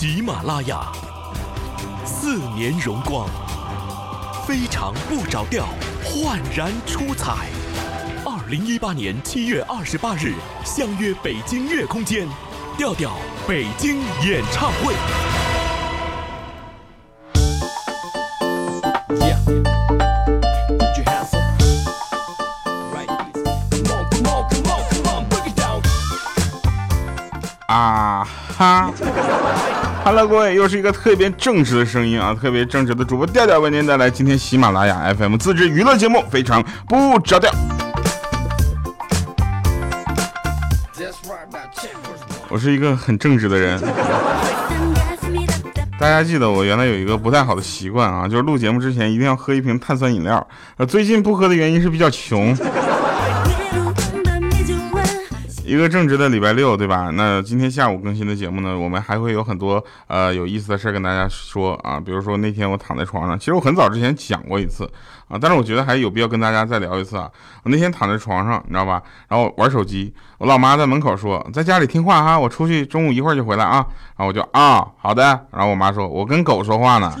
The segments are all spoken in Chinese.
喜马拉雅，四年荣光，非常不着调，焕然出彩。二零一八年七月二十八日，相约北京乐空间，调调北京演唱会。啊哈，Hello，各位，又是一个特别正直的声音啊，特别正直的主播调调为您带来今天喜马拉雅 FM 自制娱乐节目，非常不着调。我是一个很正直的人。大家记得我原来有一个不太好的习惯啊，就是录节目之前一定要喝一瓶碳酸饮料。呃，最近不喝的原因是比较穷。一个正直的礼拜六，对吧？那今天下午更新的节目呢，我们还会有很多呃有意思的事儿跟大家说啊。比如说那天我躺在床上，其实我很早之前讲过一次啊，但是我觉得还有必要跟大家再聊一次啊。我那天躺在床上，你知道吧？然后玩手机，我老妈在门口说，在家里听话哈，我出去中午一会儿就回来啊。然后我就啊，好的。然后我妈说，我跟狗说话呢。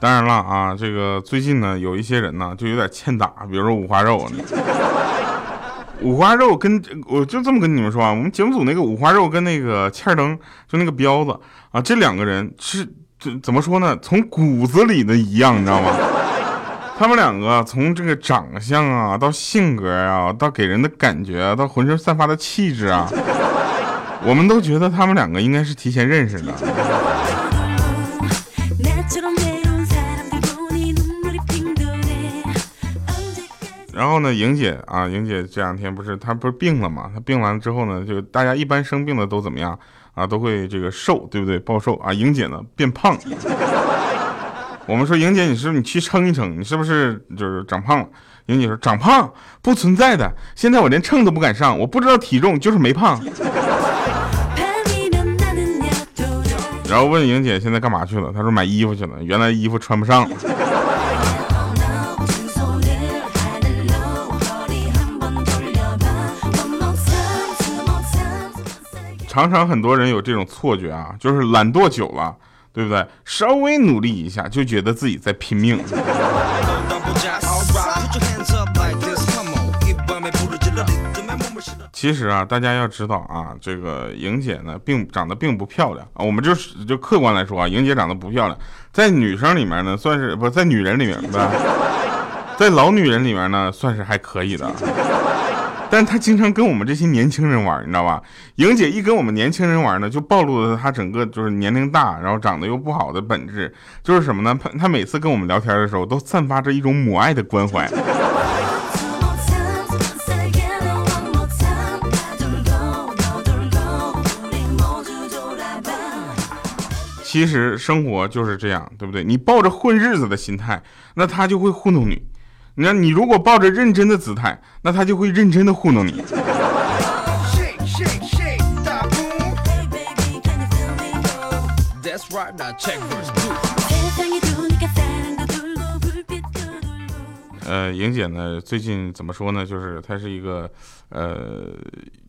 当然了啊，这个最近呢，有一些人呢就有点欠打，比如说五花肉。五花肉跟我就这么跟你们说啊，我们节目组那个五花肉跟那个欠灯，就那个彪子啊，这两个人是这怎么说呢？从骨子里的一样，你知道吗？他们两个从这个长相啊，到性格啊，到给人的感觉，到浑身散发的气质啊，我们都觉得他们两个应该是提前认识的。然后呢，莹姐啊，莹姐这两天不是她不是病了嘛？她病完了之后呢，就大家一般生病的都怎么样啊？都会这个瘦，对不对？暴瘦啊！莹姐呢变胖。我们说莹姐，你是不是你去称一称？你是不是就是长胖了？莹姐说长胖不存在的，现在我连秤都不敢上，我不知道体重，就是没胖。然后问莹姐现在干嘛去了？她说买衣服去了，原来衣服穿不上。常常很多人有这种错觉啊，就是懒惰久了，对不对？稍微努力一下，就觉得自己在拼命。其实啊，大家要知道啊，这个莹姐呢，并长得并不漂亮啊。我们就是就客观来说啊，莹姐长得不漂亮，在女生里面呢，算是不在女人里面对吧，在老女人里面呢，算是还可以的。但他经常跟我们这些年轻人玩，你知道吧？莹姐一跟我们年轻人玩呢，就暴露了她整个就是年龄大，然后长得又不好的本质，就是什么呢？她她每次跟我们聊天的时候，都散发着一种母爱的关怀。其实生活就是这样，对不对？你抱着混日子的心态，那他就会糊弄你。你看，你如果抱着认真的姿态，那他就会认真的糊弄你。呃，莹姐呢，最近怎么说呢？就是她是一个，呃，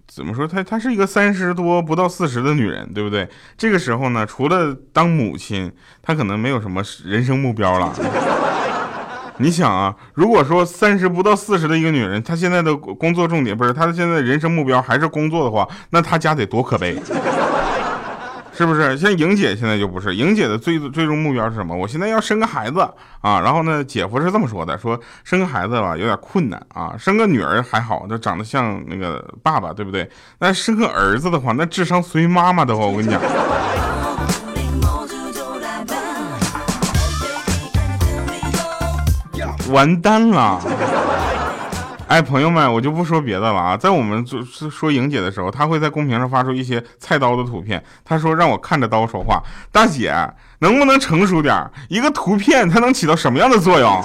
怎么说？她她是一个三十多不到四十的女人，对不对？这个时候呢，除了当母亲，她可能没有什么人生目标了。你想啊，如果说三十不到四十的一个女人，她现在的工作重点不是她的现在人生目标还是工作的话，那她家得多可悲，是不是？像莹姐现在就不是，莹姐的最最终目标是什么？我现在要生个孩子啊，然后呢，姐夫是这么说的，说生个孩子吧有点困难啊，生个女儿还好，就长得像那个爸爸，对不对？那生个儿子的话，那智商随妈妈的话，我跟你讲。完蛋了！哎，朋友们，我就不说别的了啊。在我们说说莹姐的时候，她会在公屏上发出一些菜刀的图片。她说让我看着刀说话。大姐，能不能成熟点？一个图片它能起到什么样的作用？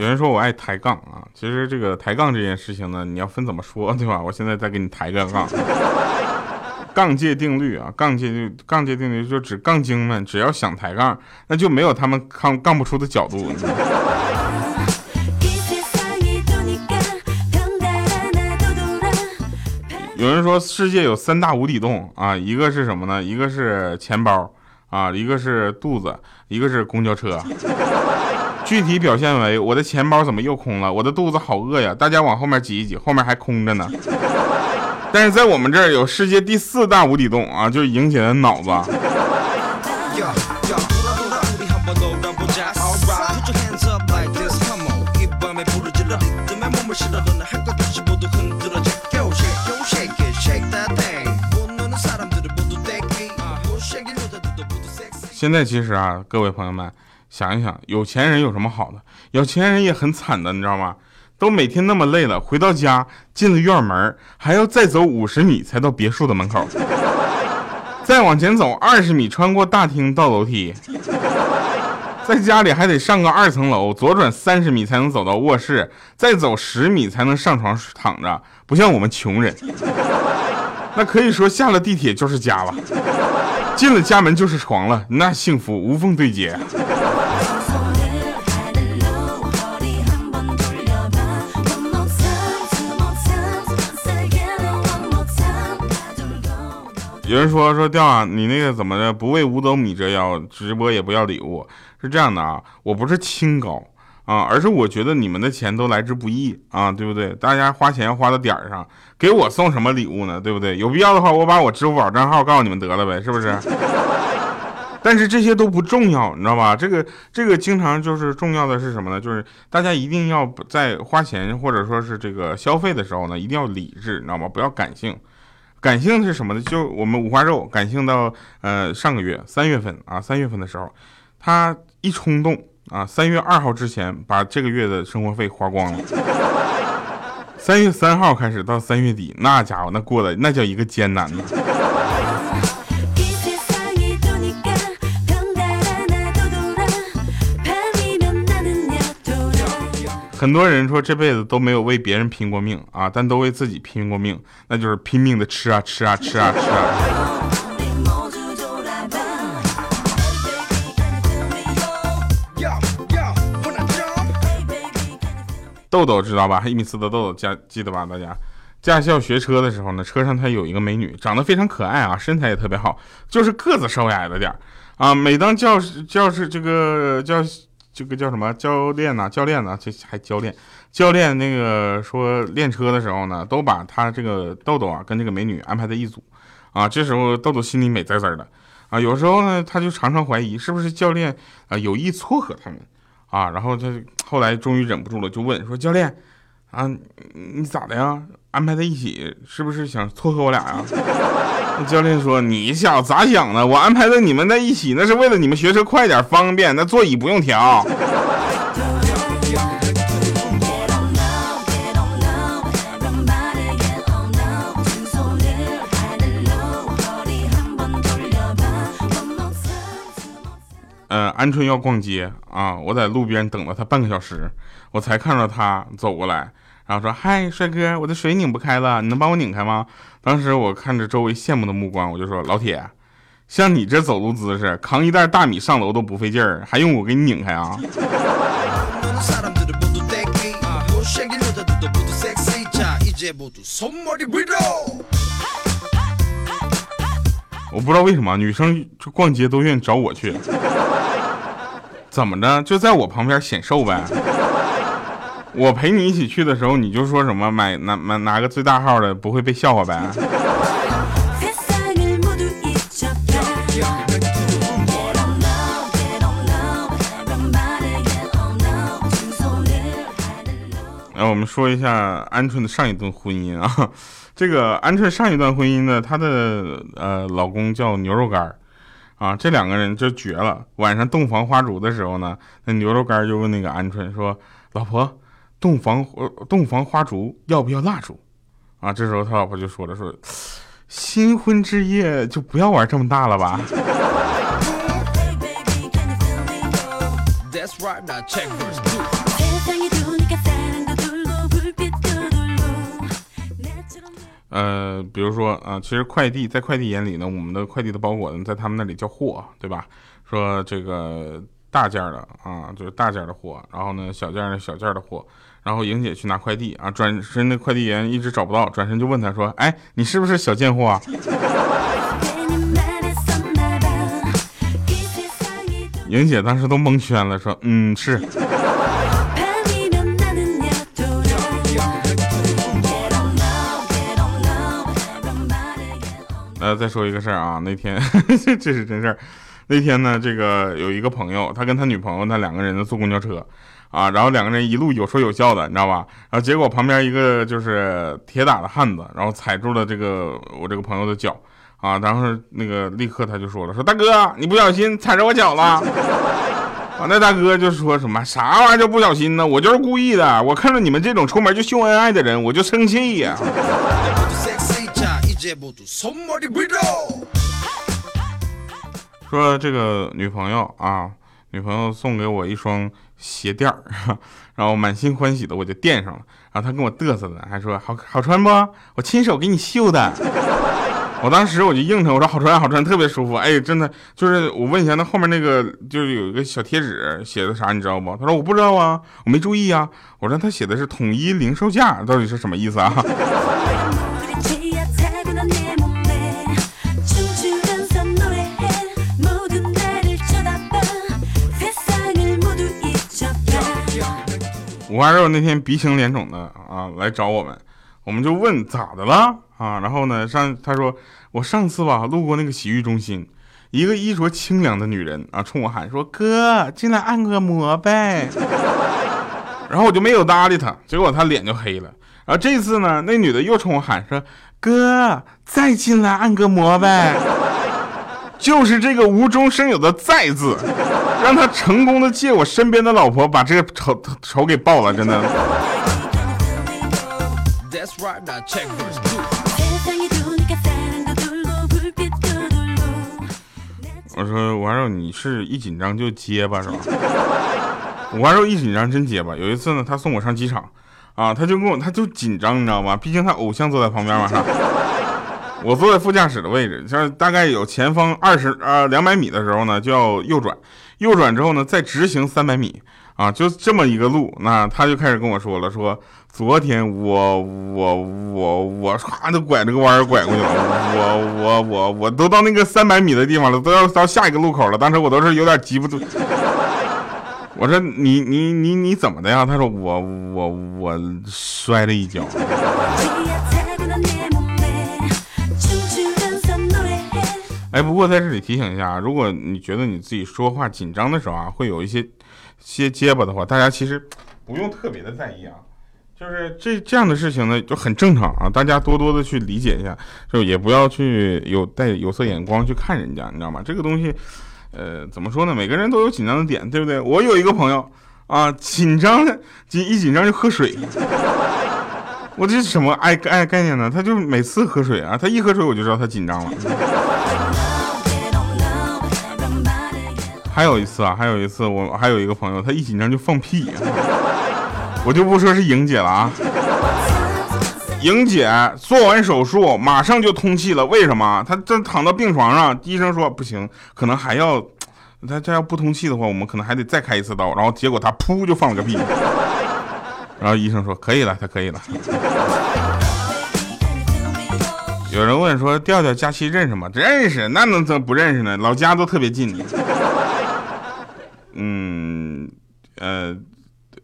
有人说我爱抬杠啊。其实这个抬杠这件事情呢，你要分怎么说，对吧？我现在再给你抬个杠。杠界定律啊，杠界就杠界定律就指杠精们只要想抬杠，那就没有他们杠杠不出的角度。有人说世界有三大无底洞啊，一个是什么呢？一个是钱包啊，一个是肚子，一个是公交车。具体表现为我的钱包怎么又空了？我的肚子好饿呀！大家往后面挤一挤，后面还空着呢。但是在我们这儿有世界第四大无底洞啊，就是莹姐的脑子。现在其实啊，各位朋友们想一想，有钱人有什么好的？有钱人也很惨的，你知道吗？都每天那么累了，回到家进了院门，还要再走五十米才到别墅的门口，再往前走二十米，穿过大厅到楼梯，在家里还得上个二层楼，左转三十米才能走到卧室，再走十米才能上床躺着。不像我们穷人，那可以说下了地铁就是家了，进了家门就是床了，那幸福无缝对接。有人说说调啊，你那个怎么的？不为五斗米折腰，直播也不要礼物，是这样的啊。我不是清高啊，而是我觉得你们的钱都来之不易啊，对不对？大家花钱要花到点儿上，给我送什么礼物呢？对不对？有必要的话，我把我支付宝账号告诉你们得了呗，是不是？但是这些都不重要，你知道吧？这个这个经常就是重要的是什么呢？就是大家一定要在花钱或者说是这个消费的时候呢，一定要理智，你知道吗？不要感性。感性是什么呢？就我们五花肉感性到呃上个月三月份啊，三月份的时候，他一冲动啊，三月二号之前把这个月的生活费花光了。三月三号开始到三月底，那家伙那过的那叫一个艰难呢。很多人说这辈子都没有为别人拼过命啊，但都为自己拼过命，那就是拼命的吃啊吃啊吃啊吃啊。豆豆知道吧？一米四的豆豆家记得吧？大家驾校学车的时候呢，车上他有一个美女，长得非常可爱啊，身材也特别好，就是个子稍微矮了点啊。每当教室教室这个教。这个叫什么教练呢？教练呢？这还教练？教练那个说练车的时候呢，都把他这个豆豆啊跟这个美女安排在一组，啊，这时候豆豆心里美滋滋的，啊，有时候呢他就常常怀疑是不是教练啊有意撮合他们，啊，然后他后来终于忍不住了，就问说教练，啊，你咋的呀？安排在一起是不是想撮合我俩呀？那教练说：“你想咋想的？我安排的你们在一起，那是为了你们学车快点方便，那座椅不用调。”鹌鹑要逛街啊，我在路边等了他半个小时，我才看到他走过来。然后说：“嗨，帅哥，我的水拧不开了，你能帮我拧开吗？”当时我看着周围羡慕的目光，我就说：“老铁，像你这走路姿势，扛一袋大米上楼都不费劲儿，还用我给你拧开啊？” 我不知道为什么女生就逛街都愿意找我去，怎么着？就在我旁边显瘦呗。我陪你一起去的时候，你就说什么买拿拿拿个最大号的，不会被笑话呗？来，我们说一下鹌鹑的上一段婚姻啊。这个鹌鹑上一段婚姻呢，她的呃老公叫牛肉干啊，这两个人就绝了。晚上洞房花烛的时候呢，那牛肉干就问那个鹌鹑说：“老婆。”洞房呃，洞房花烛要不要蜡烛？啊，这时候他老婆就说了，说新婚之夜就不要玩这么大了吧。呃，比如说啊，其实快递在快递眼里呢，我们的快递的包裹呢，在他们那里叫货，对吧？说这个大件的啊，就是大件的货，然后呢，小件的小件的货，然后莹姐去拿快递啊，转身那快递员一直找不到，转身就问他说：“哎，你是不是小件货啊？” 莹姐当时都蒙圈了，说：“嗯，是。”再说一个事儿啊，那天 这是真事儿。那天呢，这个有一个朋友，他跟他女朋友，他两个人坐公交车，啊，然后两个人一路有说有笑的，你知道吧？然后结果旁边一个就是铁打的汉子，然后踩住了这个我这个朋友的脚，啊，然后那个立刻他就说了，说大哥，你不小心踩着我脚了。啊，那大哥就说什么啥玩意儿就不小心呢？我就是故意的，我看着你们这种出门就秀恩爱的人，我就生气呀。说这个女朋友啊，女朋友送给我一双鞋垫儿，然后满心欢喜的我就垫上了，然后她跟我嘚瑟的，还说好好穿不？我亲手给你绣的。我当时我就应承，我说好穿好穿，特别舒服。哎，真的就是我问一下，那后面那个就是有一个小贴纸，写的啥你知道不？他说我不知道啊，我没注意啊。我说他写的是统一零售价，到底是什么意思啊？五花肉那天鼻青脸肿的啊来找我们，我们就问咋的了啊？然后呢上他说我上次吧路过那个洗浴中心，一个衣着清凉的女人啊冲我喊说哥进来按个摩呗，然后我就没有搭理他，结果他脸就黑了。然后这次呢那女的又冲我喊说哥再进来按个摩呗，就是这个无中生有的再字。让他成功的借我身边的老婆把这个仇仇给报了，真的。我说五花肉，你是一紧张就结巴是吧？五花肉一紧张真结巴。有一次呢，他送我上机场，啊，他就跟我，他就紧张，你知道吗？毕竟他偶像坐在旁边嘛。我坐在副驾驶的位置，像大概有前方二十呃两百米的时候呢，就要右转。右转之后呢，再直行三百米啊，就这么一个路。那他就开始跟我说了，说昨天我我我我唰就拐这个弯儿拐过去了，我我我我都到那个三百米的地方了，都要到下一个路口了。当时我都是有点急不住。我说你你你你怎么的呀？他说我我我摔了一跤。哎，不过在这里提醒一下啊，如果你觉得你自己说话紧张的时候啊，会有一些些结巴的话，大家其实不用特别的在意啊。就是这这样的事情呢，就很正常啊，大家多多的去理解一下，就也不要去有带有色眼光去看人家，你知道吗？这个东西，呃，怎么说呢？每个人都有紧张的点，对不对？我有一个朋友啊，紧张的紧一紧张就喝水，我这是什么爱爱概念呢？他就每次喝水啊，他一喝水我就知道他紧张了。还有一次啊，还有一次，我还有一个朋友，他一紧张就放屁，我就不说是莹姐了啊。莹姐做完手术马上就通气了，为什么？她正躺到病床上，医生说不行，可能还要，她这要不通气的话，我们可能还得再开一次刀。然后结果她噗就放了个屁，然后医生说可以了，她可以了。有人问说调调佳期认识吗？认识，那能怎么不认识呢？老家都特别近。嗯，呃，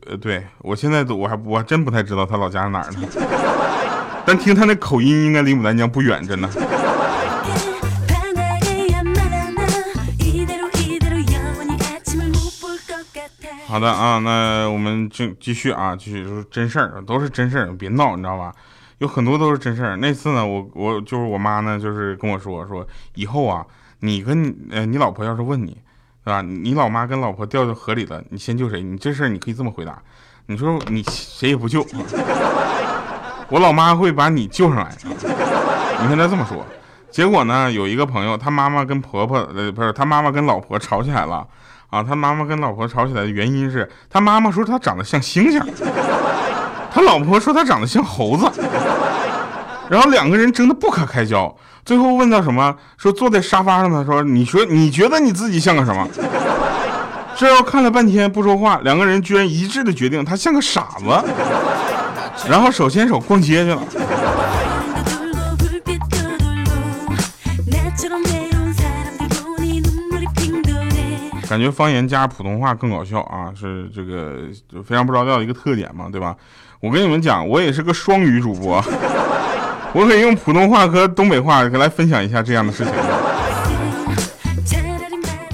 呃，对我现在都我还我还真不太知道他老家是哪儿呢，但听他那口音应该离牡丹江不远，真的。好的啊，那我们就继续啊，继续说真事儿，都是真事儿，别闹，你知道吧？有很多都是真事儿。那次呢，我我就是我妈呢，就是跟我说说，以后啊，你跟呃你老婆要是问你。对吧？你老妈跟老婆掉到河里了，你先救谁？你这事儿你可以这么回答，你说你谁也不救，我老妈会把你救上来。你看他这么说，结果呢，有一个朋友，他妈妈跟婆婆呃不是他妈妈跟老婆吵起来了啊。他妈妈跟老婆吵起来的原因是他妈妈说他长得像猩猩，他老婆说他长得像猴子。然后两个人争得不可开交，最后问到什么？说坐在沙发上的说，你说你觉得你自己像个什么？这要看了半天不说话，两个人居然一致的决定他像个傻子，然后手牵手逛街去了。感觉方言加普通话更搞笑啊，是这个就非常不着调的一个特点嘛，对吧？我跟你们讲，我也是个双语主播，我可以用普通话和东北话来分享一下这样的事情。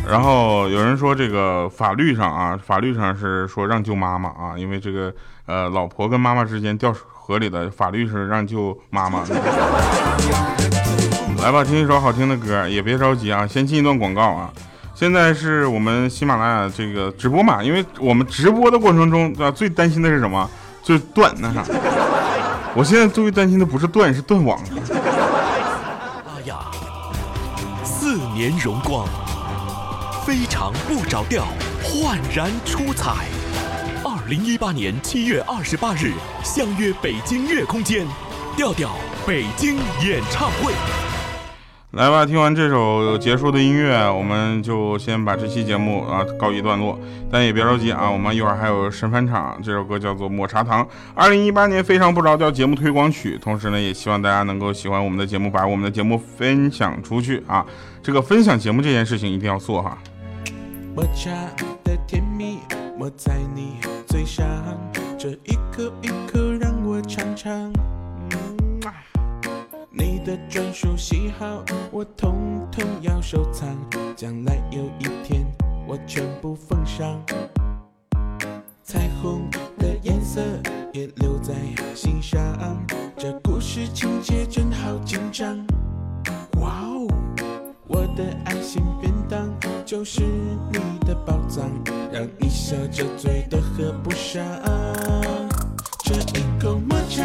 然后有人说这个法律上啊，法律上是说让救妈妈啊，因为这个呃老婆跟妈妈之间掉河里的法律是让救妈妈。来吧，听一首好听的歌，也别着急啊，先进一段广告啊。现在是我们喜马拉雅这个直播嘛，因为我们直播的过程中啊，最担心的是什么？就是断那啥。我现在最担心的不是断，是断网。哎呀，四年荣光。非常不着调，焕然出彩。二零一八年七月二十八日，相约北京乐空间，调调北京演唱会。来吧，听完这首结束的音乐，我们就先把这期节目啊告一段落。但也别着急啊，我们一会儿还有神返场。这首歌叫做《抹茶糖》，二零一八年非常不着调节目推广曲。同时呢，也希望大家能够喜欢我们的节目，把我们的节目分享出去啊。这个分享节目这件事情一定要做哈。抹茶的甜蜜抹在你嘴上，这一口一口让我尝尝。你的专属喜好我统统要收藏，将来有一天我全部奉上。彩虹的颜色也留在心上，这故事情节真好紧张。哇哦！我的爱心便当就是你的宝藏，让你笑着嘴都合不上。这一口抹茶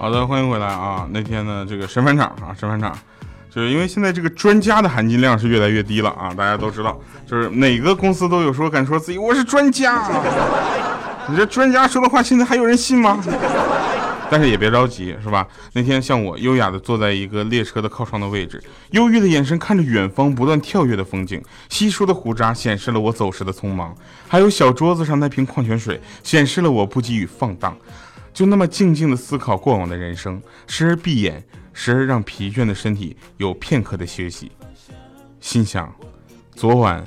好的，欢迎回来啊！那天呢，这个神返场啊，神返场，就是因为现在这个专家的含金量是越来越低了啊，大家都知道，就是哪个公司都有说敢说自己我是专家，你这专家说的话，现在还有人信吗？但是也别着急，是吧？那天像我优雅的坐在一个列车的靠窗的位置，忧郁的眼神看着远方不断跳跃的风景，稀疏的胡渣显示了我走时的匆忙，还有小桌子上那瓶矿泉水显示了我不给予放荡。就那么静静的思考过往的人生，时而闭眼，时而让疲倦的身体有片刻的休息。心想，昨晚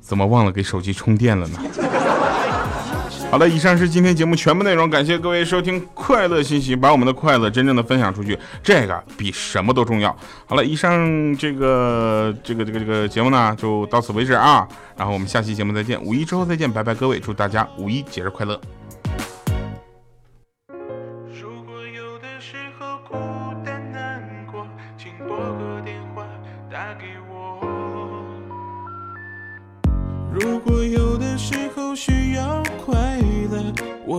怎么忘了给手机充电了呢？好了，以上是今天节目全部内容，感谢各位收听快乐信息，把我们的快乐真正的分享出去，这个比什么都重要。好了，以上这个这个这个这个节目呢，就到此为止啊。然后我们下期节目再见，五一之后再见，拜拜，各位，祝大家五一节日快乐。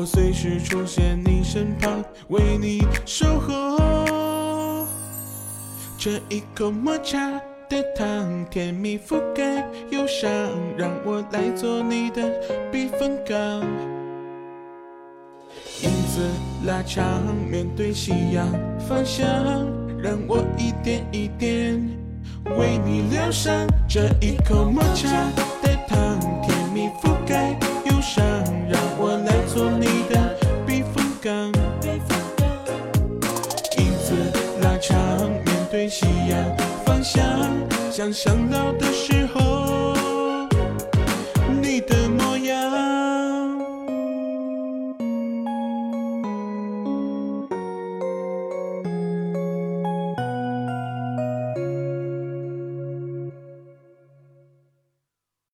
随时出现你身旁，为你守候。这一口抹茶的糖，甜蜜覆盖忧伤，让我来做你的避风港。影子拉长，面对夕阳方向，让我一点一点为你疗伤。这一口抹茶的糖。甜蜜覆盖方向，想象到的是